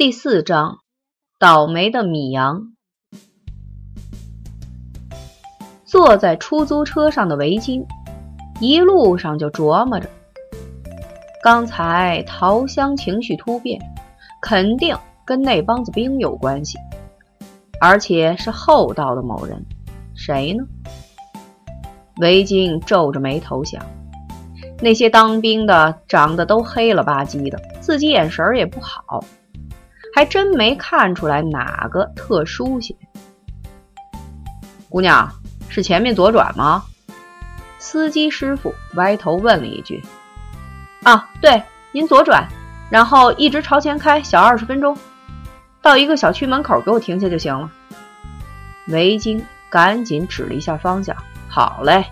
第四章，倒霉的米阳。坐在出租车上的维京，一路上就琢磨着：刚才桃香情绪突变，肯定跟那帮子兵有关系，而且是厚道的某人。谁呢？维京皱着眉头想：那些当兵的长得都黑了吧唧的，自己眼神也不好。还真没看出来哪个特殊些。姑娘，是前面左转吗？司机师傅歪头问了一句。啊，对，您左转，然后一直朝前开小二十分钟，到一个小区门口给我停下就行了。维京赶紧指了一下方向。好嘞。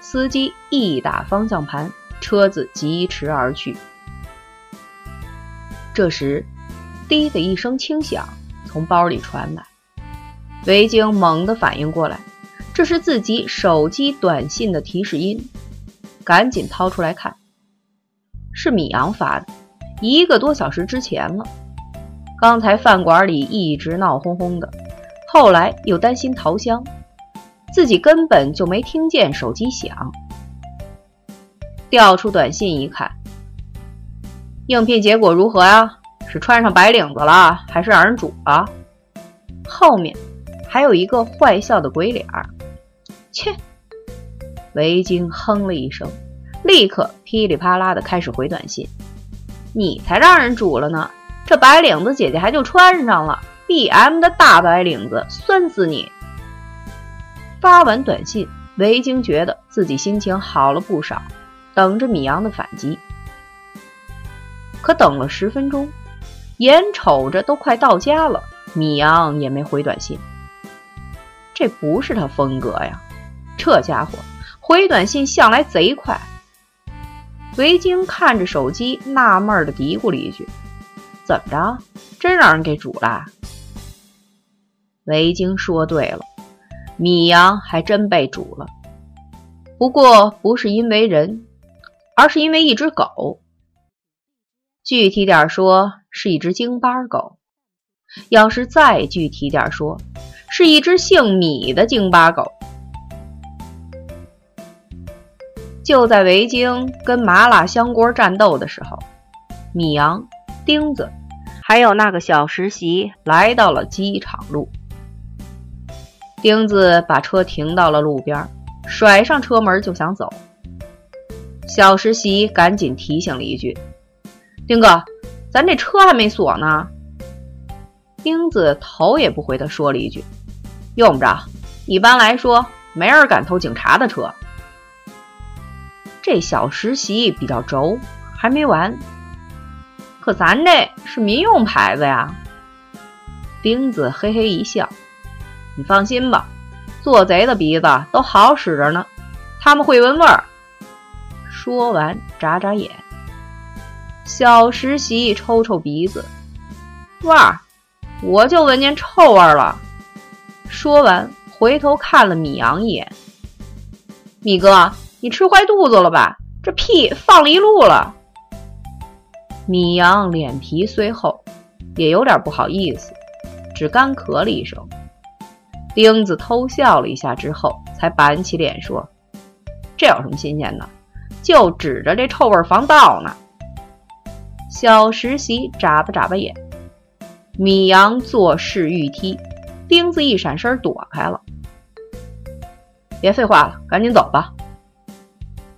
司机一打方向盘，车子疾驰而去。这时。滴的一声轻响从包里传来，维京猛地反应过来，这是自己手机短信的提示音，赶紧掏出来看，是米阳发的，一个多小时之前了。刚才饭馆里一直闹哄哄的，后来又担心桃香，自己根本就没听见手机响。调出短信一看，应聘结果如何呀？是穿上白领子了，还是让人煮了？后面还有一个坏笑的鬼脸儿。切！维京哼了一声，立刻噼里啪啦的开始回短信。你才让人煮了呢！这白领子姐姐还就穿上了，B M 的大白领子，酸死你！发完短信，维京觉得自己心情好了不少，等着米阳的反击。可等了十分钟。眼瞅着都快到家了，米阳也没回短信。这不是他风格呀！这家伙回短信向来贼快。维京看着手机，纳闷的嘀咕了一句：“怎么着？真让人给煮了？”维京说对了，米阳还真被煮了。不过不是因为人，而是因为一只狗。具体点说。是一只京巴狗，要是再具体点说，是一只姓米的京巴狗。就在维京跟麻辣香锅战斗的时候，米阳、钉子还有那个小实习来到了机场路。钉子把车停到了路边，甩上车门就想走。小实习赶紧提醒了一句：“丁哥。”咱这车还没锁呢，钉子头也不回的说了一句：“用不着，一般来说没人敢偷警察的车。”这小实习比较轴，还没完。可咱这是民用牌子呀。钉子嘿嘿一笑：“你放心吧，做贼的鼻子都好使着呢，他们会闻味儿。”说完，眨眨眼。小实习抽抽鼻子，哇，我就闻见臭味了。说完，回头看了米阳一眼。米哥，你吃坏肚子了吧？这屁放了一路了。米阳脸皮虽厚，也有点不好意思，只干咳了一声。钉子偷笑了一下之后，才板起脸说：“这有什么新鲜的？就指着这臭味防盗呢。”小实习眨巴眨巴眼，米阳作势欲踢，钉子一闪身躲开了。别废话了，赶紧走吧。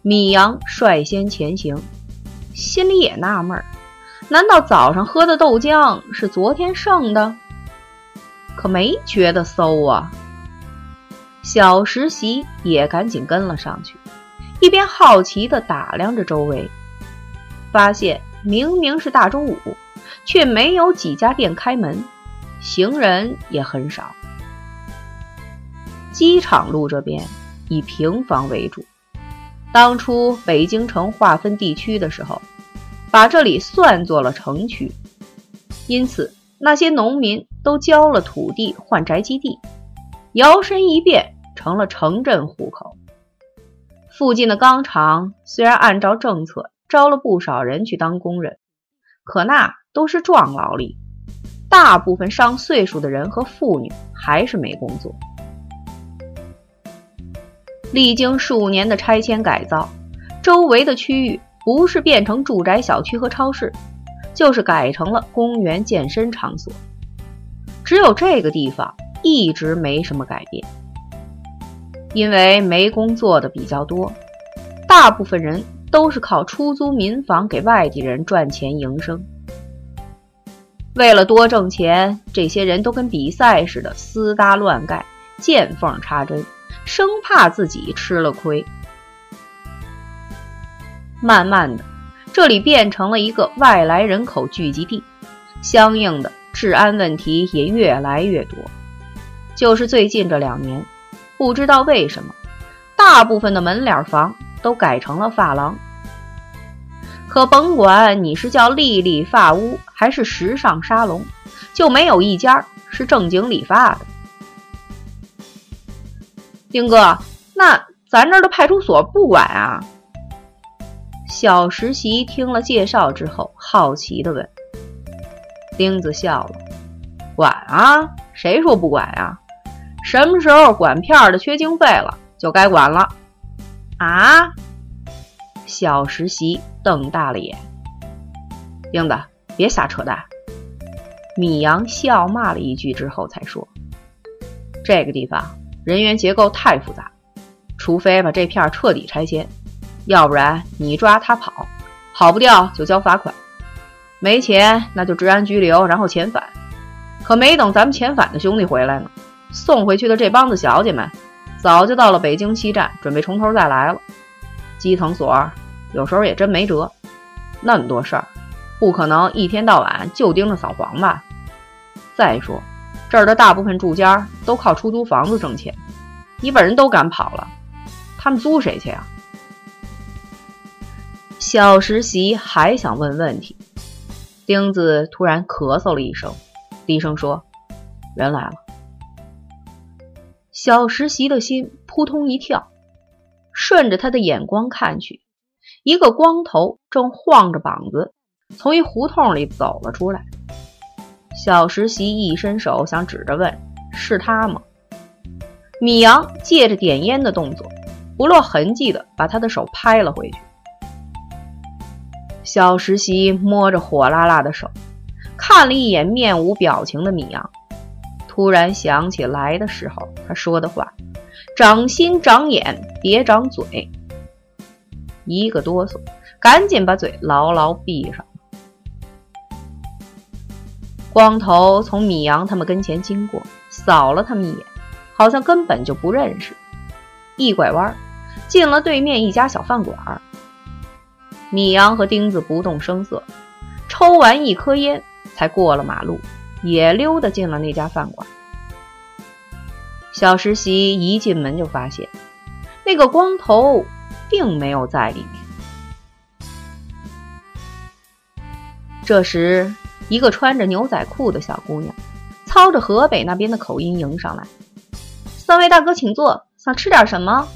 米阳率先前行，心里也纳闷儿：难道早上喝的豆浆是昨天剩的？可没觉得馊啊。小实习也赶紧跟了上去，一边好奇地打量着周围，发现。明明是大中午，却没有几家店开门，行人也很少。机场路这边以平房为主，当初北京城划分地区的时候，把这里算作了城区，因此那些农民都交了土地换宅基地，摇身一变成了城镇户口。附近的钢厂虽然按照政策。招了不少人去当工人，可那都是壮劳力，大部分上岁数的人和妇女还是没工作。历经数年的拆迁改造，周围的区域不是变成住宅小区和超市，就是改成了公园、健身场所。只有这个地方一直没什么改变，因为没工作的比较多，大部分人都是靠出租民房给外地人赚钱营生。为了多挣钱，这些人都跟比赛似的私搭乱盖，见缝插针，生怕自己吃了亏。慢慢的，这里变成了一个外来人口聚集地，相应的。治安问题也越来越多，就是最近这两年，不知道为什么，大部分的门脸房都改成了发廊。可甭管你是叫丽丽发屋还是时尚沙龙，就没有一家是正经理发的。丁哥，那咱这儿的派出所不管啊？小实习听了介绍之后，好奇地问。丁子笑了，管啊？谁说不管呀？什么时候管片儿的缺经费了，就该管了。啊？小实习瞪大了眼。英子，别瞎扯淡。米阳笑骂了一句之后，才说：“这个地方人员结构太复杂，除非把这片彻底拆迁，要不然你抓他跑，跑不掉就交罚款。”没钱，那就治安拘留，然后遣返。可没等咱们遣返的兄弟回来呢，送回去的这帮子小姐们，早就到了北京西站，准备从头再来了。基层所有时候也真没辙，那么多事儿，不可能一天到晚就盯着扫黄吧？再说，这儿的大部分住家都靠出租房子挣钱，你把人都赶跑了，他们租谁去啊？小实习还想问问题。钉子突然咳嗽了一声，低声说：“人来了。”小实习的心扑通一跳，顺着他的眼光看去，一个光头正晃着膀子从一胡同里走了出来。小实习一伸手想指着问：“是他吗？”米阳借着点烟的动作，不落痕迹的把他的手拍了回去。小实习摸着火辣辣的手，看了一眼面无表情的米阳，突然想起来的时候他说的话：“长心长眼，别长嘴。”一个哆嗦，赶紧把嘴牢牢闭上。光头从米阳他们跟前经过，扫了他们一眼，好像根本就不认识，一拐弯，进了对面一家小饭馆。米阳和钉子不动声色，抽完一颗烟，才过了马路，也溜达进了那家饭馆。小实习一进门就发现，那个光头并没有在里面。这时，一个穿着牛仔裤的小姑娘，操着河北那边的口音迎上来：“三位大哥，请坐，想吃点什么？”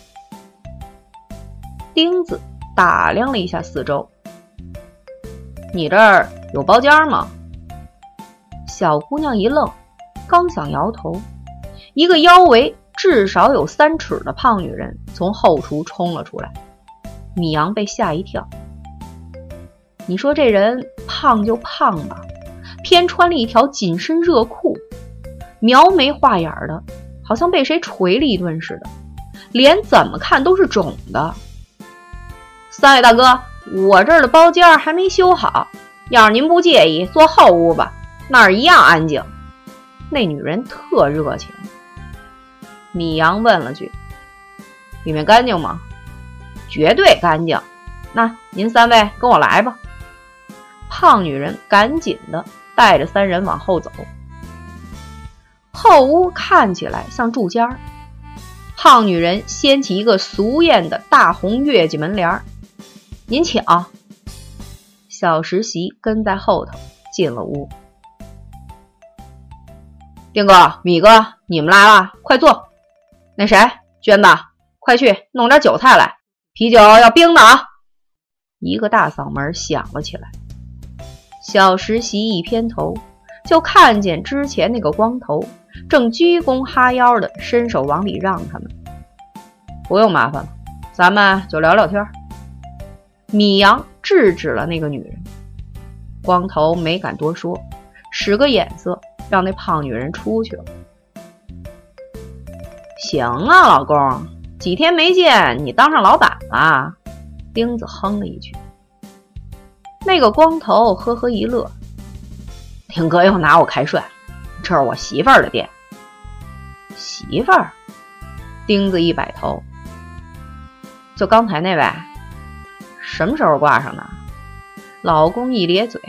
钉子。打量了一下四周，你这儿有包间吗？小姑娘一愣，刚想摇头，一个腰围至少有三尺的胖女人从后厨冲了出来。米阳被吓一跳。你说这人胖就胖吧，偏穿了一条紧身热裤，描眉画眼的，好像被谁捶了一顿似的，脸怎么看都是肿的。三位大哥，我这儿的包间还没修好，要是您不介意，坐后屋吧，那儿一样安静。那女人特热情。米阳问了句：“里面干净吗？”“绝对干净。”“那您三位跟我来吧。”胖女人赶紧的带着三人往后走。后屋看起来像住家。胖女人掀起一个俗艳的大红月季门帘儿。您请。小实习跟在后头进了屋。丁哥、米哥，你们来了，快坐。那谁，娟子，快去弄点酒菜来，啤酒要冰的啊！一个大嗓门响了起来。小实习一偏头，就看见之前那个光头正鞠躬哈腰的伸手往里让他们。不用麻烦了，咱们就聊聊天。米阳制止了那个女人，光头没敢多说，使个眼色让那胖女人出去了。行啊，老公，几天没见，你当上老板了。钉子哼了一句。那个光头呵呵一乐，挺哥又拿我开涮，这是我媳妇儿的店。媳妇儿，钉子一摆头，就刚才那位，什么时候挂上的？老公一咧嘴，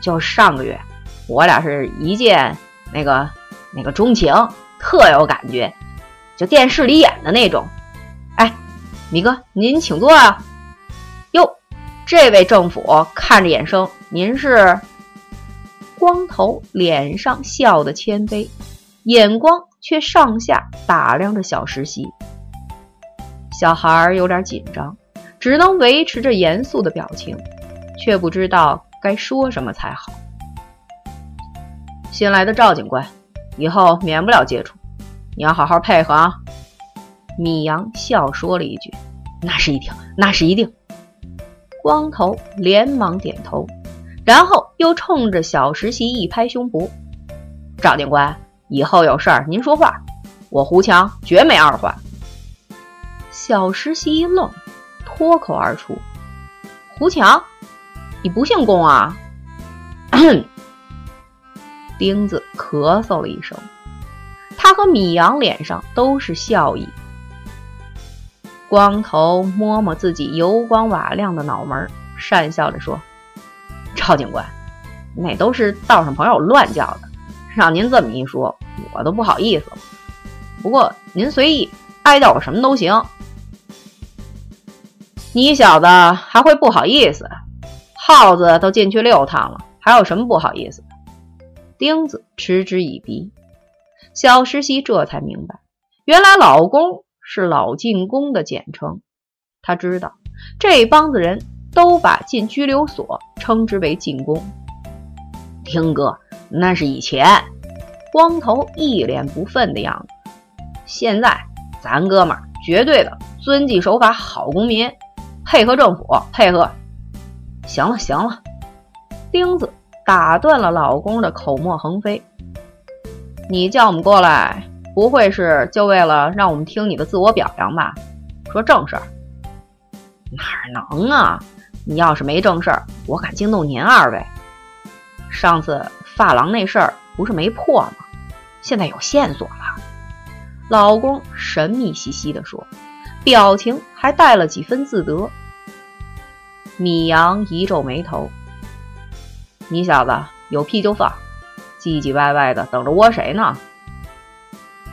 就上个月，我俩是一见那个那个钟情，特有感觉，就电视里演的那种。哎，米哥，您请坐啊。这位政府看着眼生，您是光头，脸上笑得谦卑，眼光却上下打量着小实习。小孩儿有点紧张，只能维持着严肃的表情，却不知道该说什么才好。新来的赵警官，以后免不了接触，你要好好配合啊！米阳笑说了一句：“那是一定，那是一定。”光头连忙点头，然后又冲着小实习一拍胸脯：“赵警官，以后有事儿您说话，我胡强绝没二话。”小实习一愣，脱口而出：“胡强，你不姓龚啊？” 钉子咳嗽了一声，他和米阳脸上都是笑意。光头摸摸自己油光瓦亮的脑门，讪笑着说：“赵警官，那都是道上朋友乱叫的，让您这么一说，我都不好意思了。不过您随意，爱叫我什么都行。你小子还会不好意思？耗子都进去六趟了，还有什么不好意思？”钉子嗤之以鼻。小实习这才明白，原来老公。是老进宫的简称，他知道这帮子人都把进拘留所称之为进宫。听哥，那是以前。光头一脸不忿的样子。现在咱哥们儿绝对的遵纪守法好公民，配合政府，配合。行了行了，钉子打断了老公的口沫横飞。你叫我们过来。不会是就为了让我们听你的自我表扬吧？说正事儿，哪能啊？你要是没正事儿，我敢惊动您二位？上次发廊那事儿不是没破吗？现在有线索了。老公神秘兮兮地说，表情还带了几分自得。米阳一皱眉头：“你小子有屁就放，唧唧歪歪的等着窝谁呢？”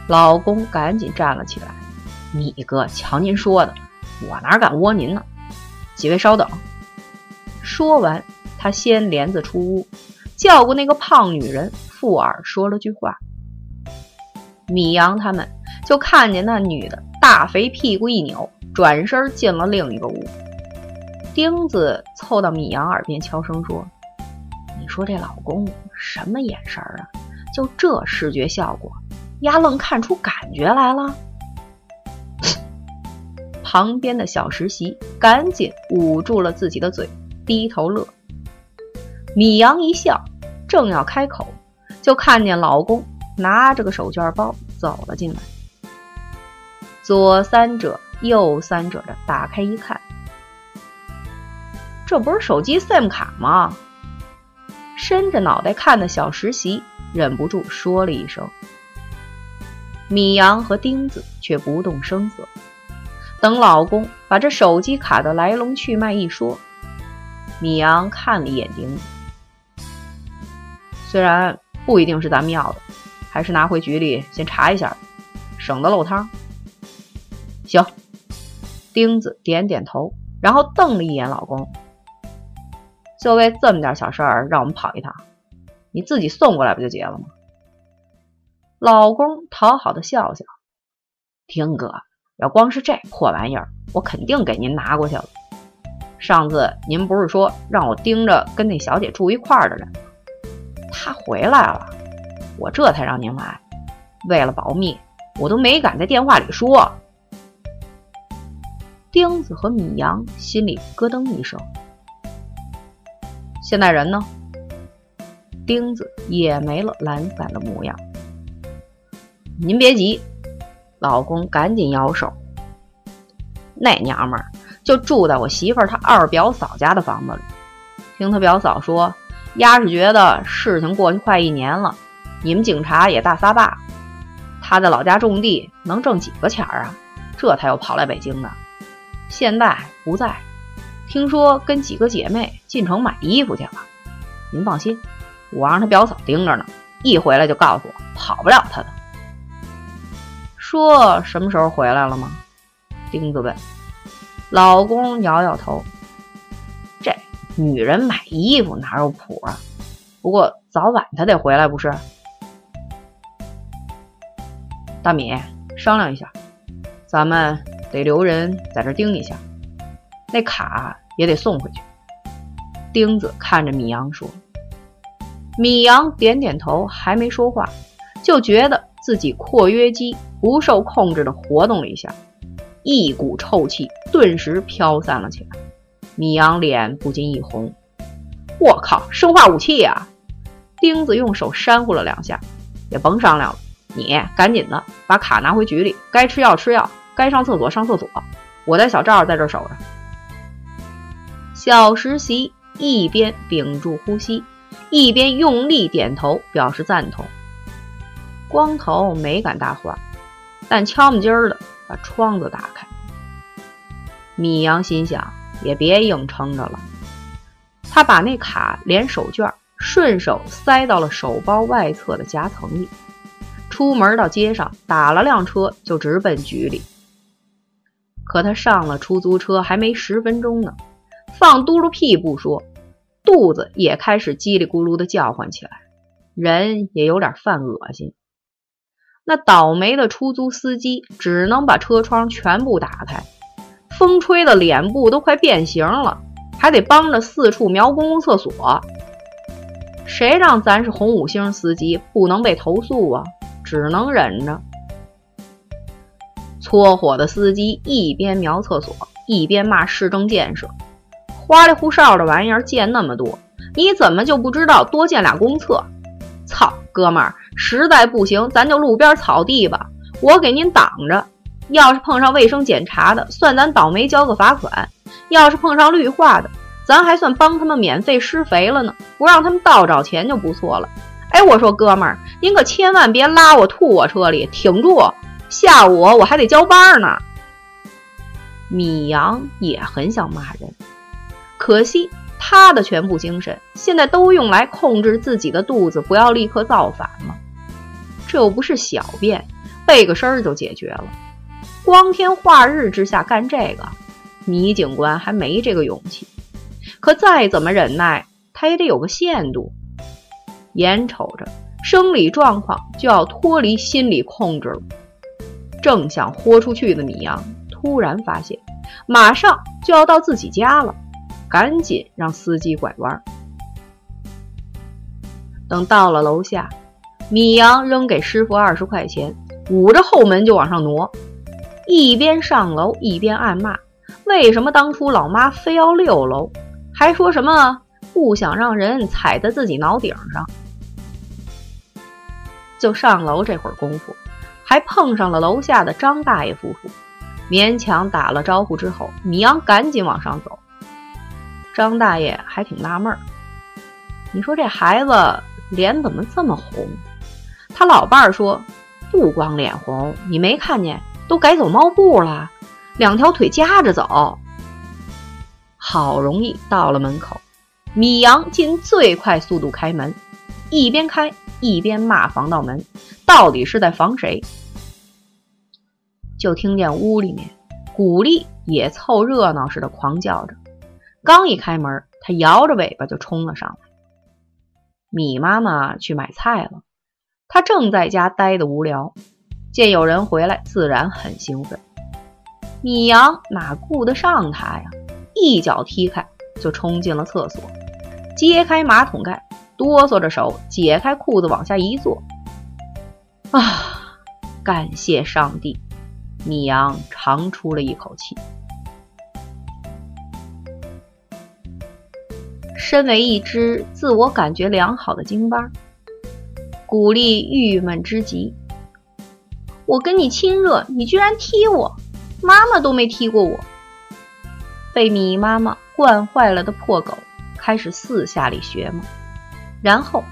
老公赶紧站了起来，米哥，瞧您说的，我哪敢窝您呢？几位稍等。说完，他掀帘子出屋，叫过那个胖女人，附耳说了句话。米阳他们就看见那女的大肥屁股一扭，转身进了另一个屋。钉子凑到米阳耳边悄声说：“你说这老公什么眼神儿啊？就这视觉效果。”丫愣看出感觉来了，旁边的小实习赶紧捂住了自己的嘴，低头乐。米阳一笑，正要开口，就看见老公拿着个手绢包走了进来，左三者右三者的打开一看，这不是手机 SIM 卡吗？伸着脑袋看的小实习忍不住说了一声。米阳和钉子却不动声色，等老公把这手机卡的来龙去脉一说，米阳看了一眼钉子，虽然不一定是咱们要的，还是拿回局里先查一下，省得漏汤。行，钉子点点头，然后瞪了一眼老公，就为这么点小事儿让我们跑一趟，你自己送过来不就结了吗？老公讨好的笑笑，丁哥，要光是这破玩意儿，我肯定给您拿过去了。上次您不是说让我盯着跟那小姐住一块儿的人吗？他回来了，我这才让您来。为了保密，我都没敢在电话里说。钉子和米阳心里咯噔一声。现在人呢？钉子也没了懒散的模样。您别急，老公赶紧摇手。那娘们儿就住在我媳妇儿她二表嫂家的房子里。听她表嫂说，丫是觉得事情过去快一年了，你们警察也大撒把，她在老家种地能挣几个钱儿啊？这才又跑来北京的。现在不在，听说跟几个姐妹进城买衣服去了。您放心，我让他表嫂盯着呢，一回来就告诉我，跑不了他的。说什么时候回来了吗？丁子问。老公摇摇头。这女人买衣服哪有谱啊？不过早晚她得回来不是？大米，商量一下，咱们。得留人在这盯一下，那卡也得送回去。钉子看着米阳说：“米阳点点头，还没说话，就觉得自己括约肌不受控制的活动了一下，一股臭气顿时飘散了起来。米阳脸不禁一红：“我靠，生化武器呀！”钉子用手扇呼了两下：“也甭商量了，你赶紧的把卡拿回局里，该吃药吃药。”该上厕所上厕所，我带小赵在这守着。小实习一边屏住呼吸，一边用力点头表示赞同。光头没敢搭话，但悄没劲儿的把窗子打开。米阳心想，也别硬撑着了。他把那卡连手绢顺手塞到了手包外侧的夹层里，出门到街上打了辆车就直奔局里。可他上了出租车还没十分钟呢，放嘟噜屁不说，肚子也开始叽里咕噜的叫唤起来，人也有点犯恶心。那倒霉的出租司机只能把车窗全部打开，风吹的脸部都快变形了，还得帮着四处瞄公共厕所。谁让咱是红五星司机，不能被投诉啊？只能忍着。搓火的司机一边瞄厕所，一边骂市政建设：“花里胡哨的玩意儿建那么多，你怎么就不知道多建俩公厕？”操，哥们儿，实在不行咱就路边草地吧，我给您挡着。要是碰上卫生检查的，算咱倒霉交个罚款；要是碰上绿化的，咱还算帮他们免费施肥了呢，不让他们倒找钱就不错了。哎，我说哥们儿，您可千万别拉我吐我车里，挺住！下午，我还得交班呢。米阳也很想骂人，可惜他的全部精神现在都用来控制自己的肚子，不要立刻造反了。这又不是小便，背个身儿就解决了。光天化日之下干这个，米警官还没这个勇气。可再怎么忍耐，他也得有个限度。眼瞅着生理状况就要脱离心理控制了。正想豁出去的米阳，突然发现马上就要到自己家了，赶紧让司机拐弯。等到了楼下，米阳扔给师傅二十块钱，捂着后门就往上挪，一边上楼一边暗骂：为什么当初老妈非要六楼？还说什么不想让人踩在自己脑顶上？就上楼这会儿功夫。还碰上了楼下的张大爷夫妇，勉强打了招呼之后，米阳赶紧往上走。张大爷还挺纳闷儿，你说这孩子脸怎么这么红？他老伴儿说，不光脸红，你没看见都改走猫步了，两条腿夹着走。好容易到了门口，米阳尽最快速度开门，一边开。一边骂防盗门，到底是在防谁？就听见屋里面，古丽也凑热闹似的狂叫着。刚一开门，他摇着尾巴就冲了上来。米妈妈去买菜了，她正在家待的无聊，见有人回来，自然很兴奋。米阳哪顾得上他呀？一脚踢开，就冲进了厕所，揭开马桶盖。哆嗦着手解开裤子往下一坐。啊，感谢上帝！米阳长出了一口气。身为一只自我感觉良好的京巴，古丽郁闷之极。我跟你亲热，你居然踢我！妈妈都没踢过我。被米妈妈惯坏了的破狗开始四下里学嘛，然后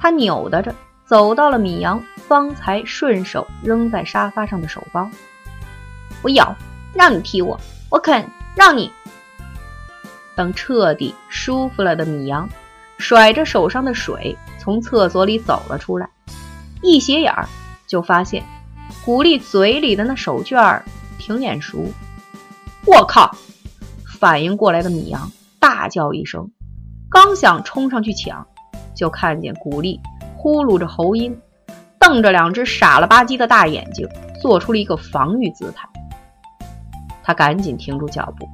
他扭打着走到了米阳方才顺手扔在沙发上的手包。我咬，让你踢我，我肯让你。等彻底舒服了的米阳，甩着手上的水从厕所里走了出来，一斜眼儿就发现古丽嘴里的那手绢儿挺眼熟。我靠！反应过来的米阳大叫一声，刚想冲上去抢，就看见古丽呼噜着喉音，瞪着两只傻了吧唧的大眼睛，做出了一个防御姿态。他赶紧停住脚步。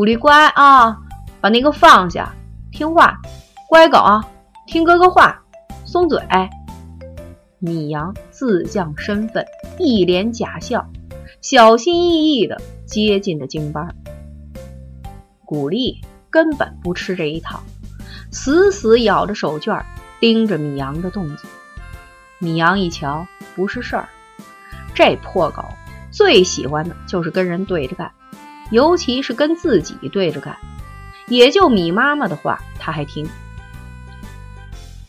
古丽乖啊，把那个放下，听话，乖狗啊，听哥哥话，松嘴。米阳自降身份，一脸假笑，小心翼翼地接近着京巴。古丽根本不吃这一套，死死咬着手绢，盯着米阳的动作。米阳一瞧，不是事儿，这破狗最喜欢的就是跟人对着干。尤其是跟自己对着干，也就米妈妈的话他还听。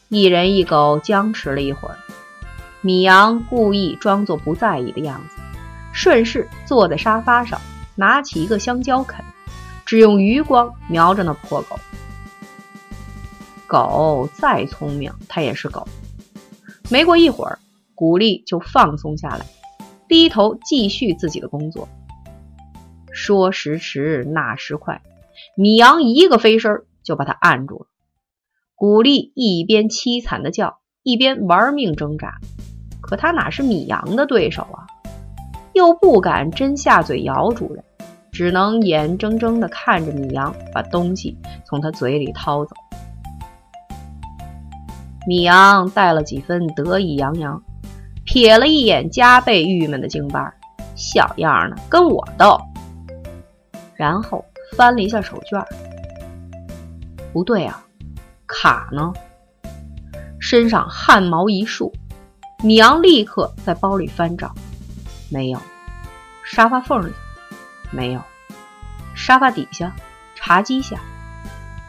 一人一狗僵持了一会儿，米阳故意装作不在意的样子，顺势坐在沙发上，拿起一个香蕉啃，只用余光瞄着那破狗。狗再聪明，它也是狗。没过一会儿，古丽就放松下来，低头继续自己的工作。说时迟，那时快，米阳一个飞身就把他按住了。古丽一边凄惨的叫，一边玩命挣扎，可他哪是米阳的对手啊？又不敢真下嘴咬主人，只能眼睁睁的看着米阳把东西从他嘴里掏走。米阳带了几分得意洋洋，瞥了一眼加倍郁闷的京巴，小样呢，跟我斗！然后翻了一下手绢，不对啊，卡呢？身上汗毛一竖，米阳立刻在包里翻找，没有；沙发缝里没有；沙发底下、茶几下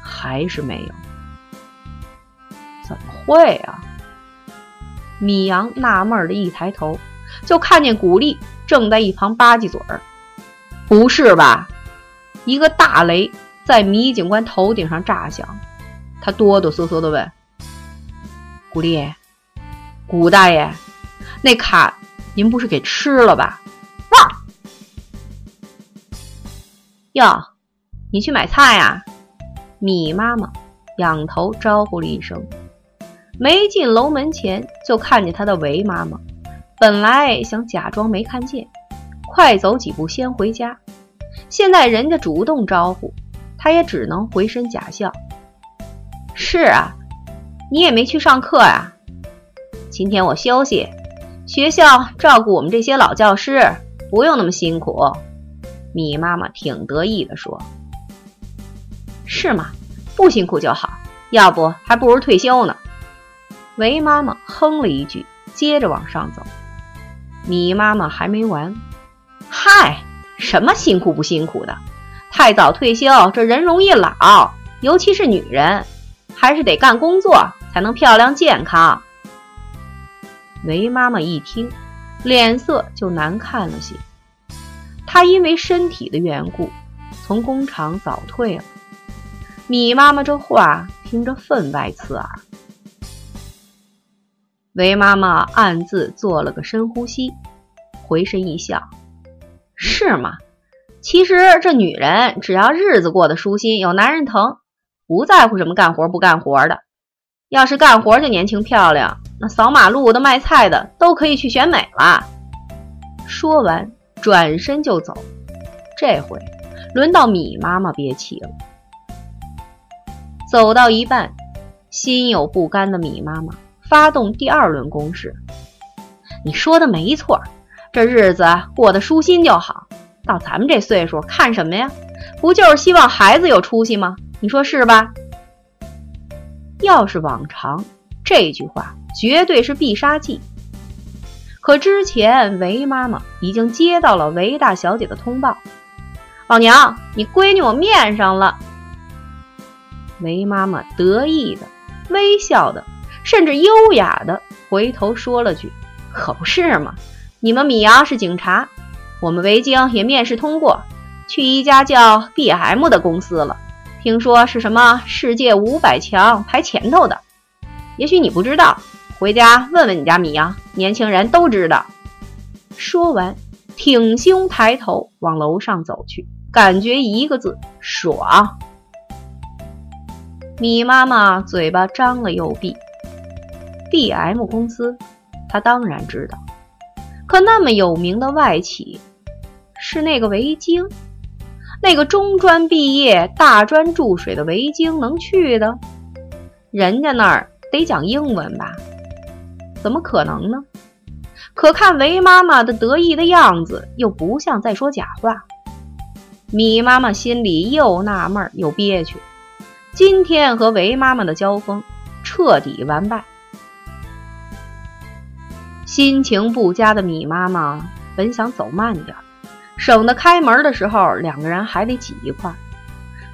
还是没有。怎么会啊？米阳纳闷的一抬头，就看见古丽正在一旁吧唧嘴儿，不是吧？一个大雷在米警官头顶上炸响，他哆哆嗦嗦地问：“古丽，古大爷，那卡您不是给吃了吧？”“哇！”“哟，你去买菜呀？”米妈妈仰头招呼了一声，没进楼门前就看见他的韦妈妈，本来想假装没看见，快走几步先回家。现在人家主动招呼，他也只能回身假笑。是啊，你也没去上课呀？今天我休息，学校照顾我们这些老教师，不用那么辛苦。米妈妈挺得意的说：“是吗？不辛苦就好，要不还不如退休呢。”韦妈妈哼了一句，接着往上走。米妈妈还没完，嗨。什么辛苦不辛苦的？太早退休，这人容易老，尤其是女人，还是得干工作才能漂亮健康。韦妈妈一听，脸色就难看了些。她因为身体的缘故，从工厂早退了。米妈妈这话听着分外刺耳。韦妈妈暗自做了个深呼吸，回身一笑。是吗？其实这女人只要日子过得舒心，有男人疼，不在乎什么干活不干活的。要是干活就年轻漂亮，那扫马路的、卖菜的都可以去选美了。说完，转身就走。这回轮到米妈妈憋气了。走到一半，心有不甘的米妈妈发动第二轮攻势。你说的没错，这日子过得舒心就好。到咱们这岁数，看什么呀？不就是希望孩子有出息吗？你说是吧？要是往常，这句话绝对是必杀技。可之前韦妈妈已经接到了韦大小姐的通报：“老娘，你闺女我面上了。”韦妈妈得意的、微笑的，甚至优雅的回头说了句。可不是嘛！你们米阳是警察，我们维京也面试通过，去一家叫 B.M 的公司了。听说是什么世界五百强排前头的，也许你不知道，回家问问你家米阳，年轻人都知道。说完，挺胸抬头往楼上走去，感觉一个字：爽。米妈妈嘴巴张了又闭，B.M 公司。他当然知道，可那么有名的外企，是那个维京，那个中专毕业、大专注水的维京能去的？人家那儿得讲英文吧？怎么可能呢？可看维妈妈的得意的样子，又不像在说假话。米妈妈心里又纳闷又憋屈。今天和维妈妈的交锋，彻底完败。心情不佳的米妈妈本想走慢点，省得开门的时候两个人还得挤一块。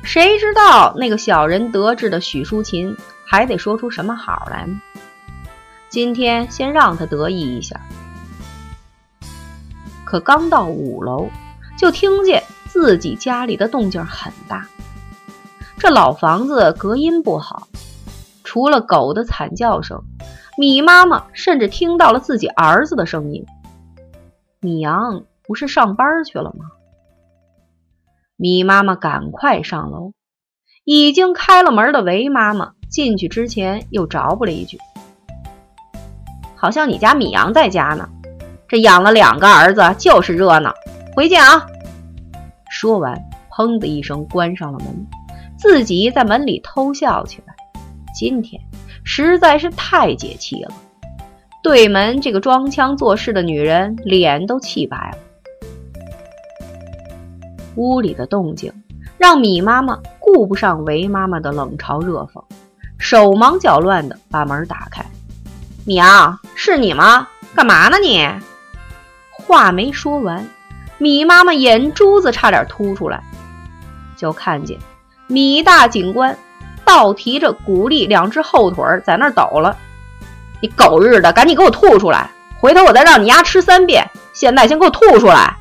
谁知道那个小人得志的许淑琴还得说出什么好来呢？今天先让他得意一下。可刚到五楼，就听见自己家里的动静很大。这老房子隔音不好，除了狗的惨叫声。米妈妈甚至听到了自己儿子的声音。米阳不是上班去了吗？米妈妈赶快上楼。已经开了门的韦妈妈进去之前又着补了一句：“好像你家米阳在家呢。这养了两个儿子就是热闹。回见啊！”说完，砰的一声关上了门，自己在门里偷笑起来。今天。实在是太解气了，对门这个装腔作势的女人脸都气白了。屋里的动静让米妈妈顾不上韦妈妈的冷嘲热讽，手忙脚乱的把门打开。米阳，是你吗？干嘛呢你？话没说完，米妈妈眼珠子差点凸出来，就看见米大警官。倒提着古力两只后腿在那儿抖了，你狗日的，赶紧给我吐出来！回头我再让你丫吃三遍。现在先给我吐出来！